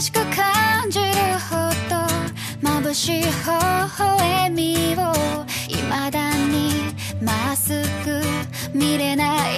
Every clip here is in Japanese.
美しく感じるほど眩しい微笑みを未だにマスク見れない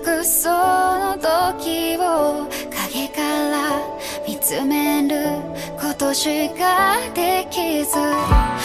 くその時を影から見つめることしかできず。